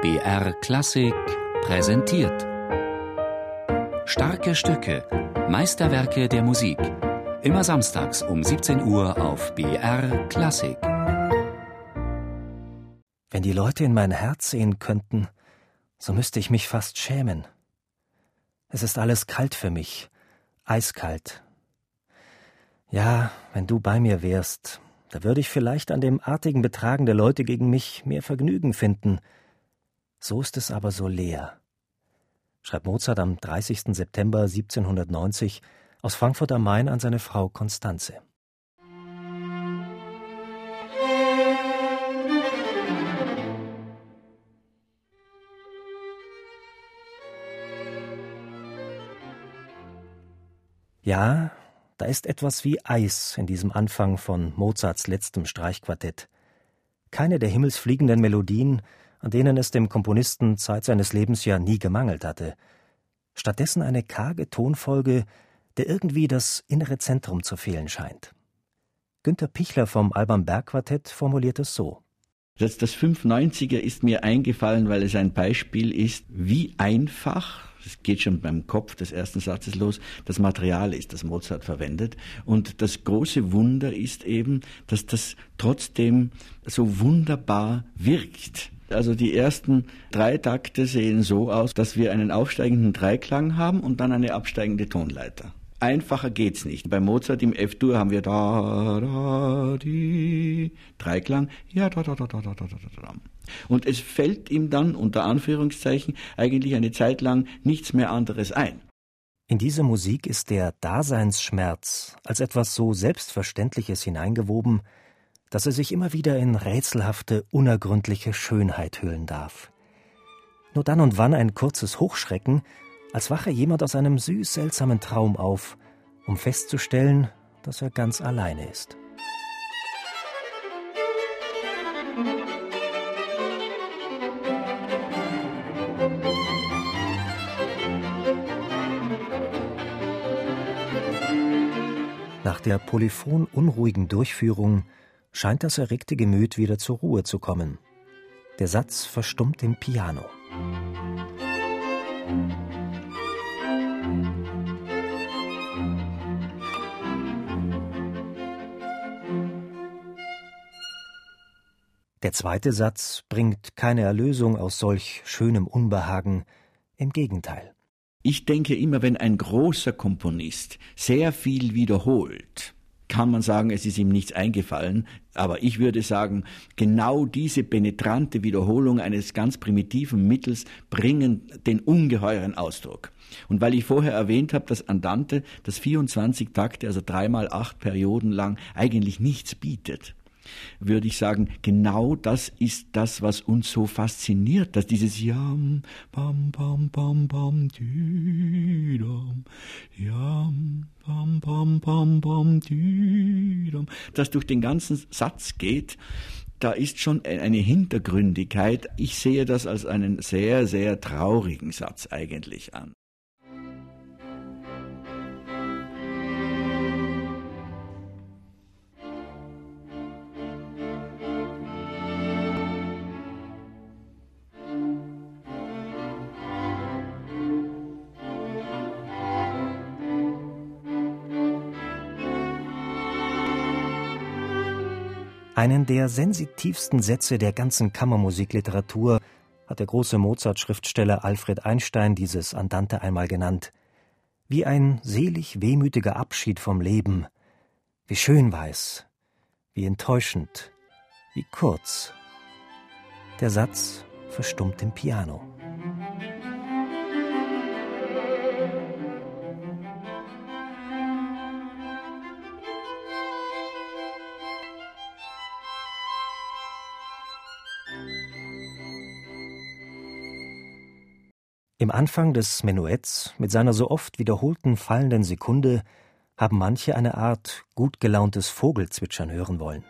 BR Klassik präsentiert. Starke Stücke, Meisterwerke der Musik. Immer samstags um 17 Uhr auf BR Klassik. Wenn die Leute in mein Herz sehen könnten, so müsste ich mich fast schämen. Es ist alles kalt für mich, eiskalt. Ja, wenn du bei mir wärst, da würde ich vielleicht an dem artigen Betragen der Leute gegen mich mehr Vergnügen finden. So ist es aber so leer. Schreibt Mozart am 30. September 1790 aus Frankfurt am Main an seine Frau Konstanze. Ja, da ist etwas wie Eis in diesem Anfang von Mozarts letztem Streichquartett. Keine der himmelsfliegenden Melodien, an denen es dem Komponisten Zeit seines Lebens ja nie gemangelt hatte. Stattdessen eine karge Tonfolge, der irgendwie das innere Zentrum zu fehlen scheint. Günter Pichler vom Alban Berg Quartett formuliert es so. Das, das 590er ist mir eingefallen, weil es ein Beispiel ist, wie einfach es geht schon beim Kopf des ersten Satzes los, das Material ist, das Mozart verwendet. Und das große Wunder ist eben, dass das trotzdem so wunderbar wirkt. Also die ersten drei Takte sehen so aus, dass wir einen aufsteigenden Dreiklang haben und dann eine absteigende Tonleiter. Einfacher geht's nicht. Bei Mozart im F-Dur haben wir da, da, die, Dreiklang, ja, da, da, da, da, da, da, da, da. Und es fällt ihm dann, unter Anführungszeichen, eigentlich eine Zeit lang nichts mehr anderes ein. In diese Musik ist der Daseinsschmerz als etwas so Selbstverständliches hineingewoben, dass er sich immer wieder in rätselhafte, unergründliche Schönheit hüllen darf. Nur dann und wann ein kurzes Hochschrecken, als wache jemand aus einem süß seltsamen Traum auf, um festzustellen, dass er ganz alleine ist. Nach der polyphon unruhigen Durchführung scheint das erregte Gemüt wieder zur Ruhe zu kommen. Der Satz verstummt im Piano. Der zweite Satz bringt keine Erlösung aus solch schönem Unbehagen, im Gegenteil. Ich denke immer, wenn ein großer Komponist sehr viel wiederholt, kann man sagen, es ist ihm nichts eingefallen, aber ich würde sagen, genau diese penetrante Wiederholung eines ganz primitiven Mittels bringen den ungeheuren Ausdruck. Und weil ich vorher erwähnt habe, dass Andante, das 24 Takte, also dreimal acht Perioden lang, eigentlich nichts bietet, würde ich sagen, genau das ist das, was uns so fasziniert, dass dieses Yam, bam, bam, bam, bam, dam, Yam, bam, bam, bam, bam, dam, das durch den ganzen Satz geht, da ist schon eine Hintergründigkeit. Ich sehe das als einen sehr, sehr traurigen Satz eigentlich an. Einen der sensitivsten Sätze der ganzen Kammermusikliteratur hat der große Mozart-Schriftsteller Alfred Einstein dieses Andante einmal genannt. Wie ein selig wehmütiger Abschied vom Leben. Wie schön war es. Wie enttäuschend. Wie kurz. Der Satz verstummt im Piano. Im Anfang des Menuetts, mit seiner so oft wiederholten fallenden Sekunde, haben manche eine Art gut gelauntes Vogelzwitschern hören wollen.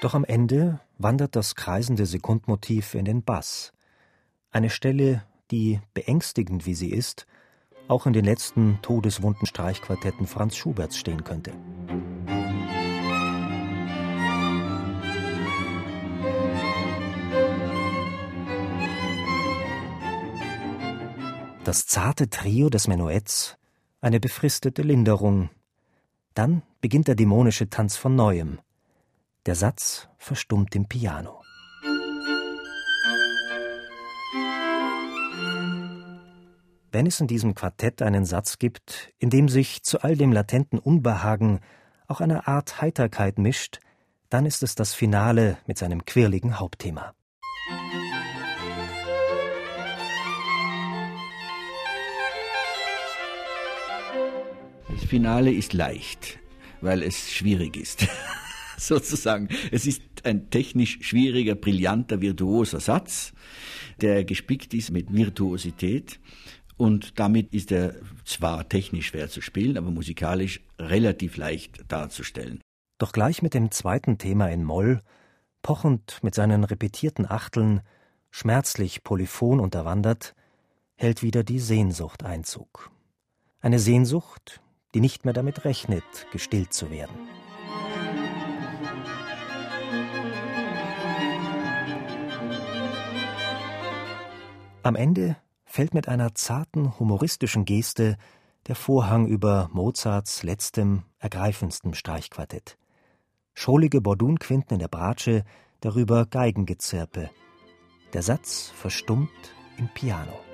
Doch am Ende wandert das kreisende Sekundmotiv in den Bass. Eine Stelle, die, beängstigend wie sie ist, auch in den letzten todeswunden Streichquartetten Franz Schuberts stehen könnte. Das zarte Trio des Menuetts eine befristete Linderung. Dann beginnt der dämonische Tanz von neuem. Der Satz verstummt im Piano. Wenn es in diesem Quartett einen Satz gibt, in dem sich zu all dem latenten Unbehagen auch eine Art Heiterkeit mischt, dann ist es das Finale mit seinem quirligen Hauptthema. Finale ist leicht, weil es schwierig ist. Sozusagen. Es ist ein technisch schwieriger, brillanter, virtuoser Satz, der gespickt ist mit Virtuosität. Und damit ist er zwar technisch schwer zu spielen, aber musikalisch relativ leicht darzustellen. Doch gleich mit dem zweiten Thema in Moll, pochend mit seinen repetierten Achteln, schmerzlich polyphon unterwandert, hält wieder die Sehnsucht Einzug. Eine Sehnsucht, die nicht mehr damit rechnet, gestillt zu werden. Am Ende fällt mit einer zarten, humoristischen Geste der Vorhang über Mozarts letztem, ergreifendsten Streichquartett. Schrullige Bordunquinten in der Bratsche, darüber Geigengezirpe. Der Satz verstummt im Piano.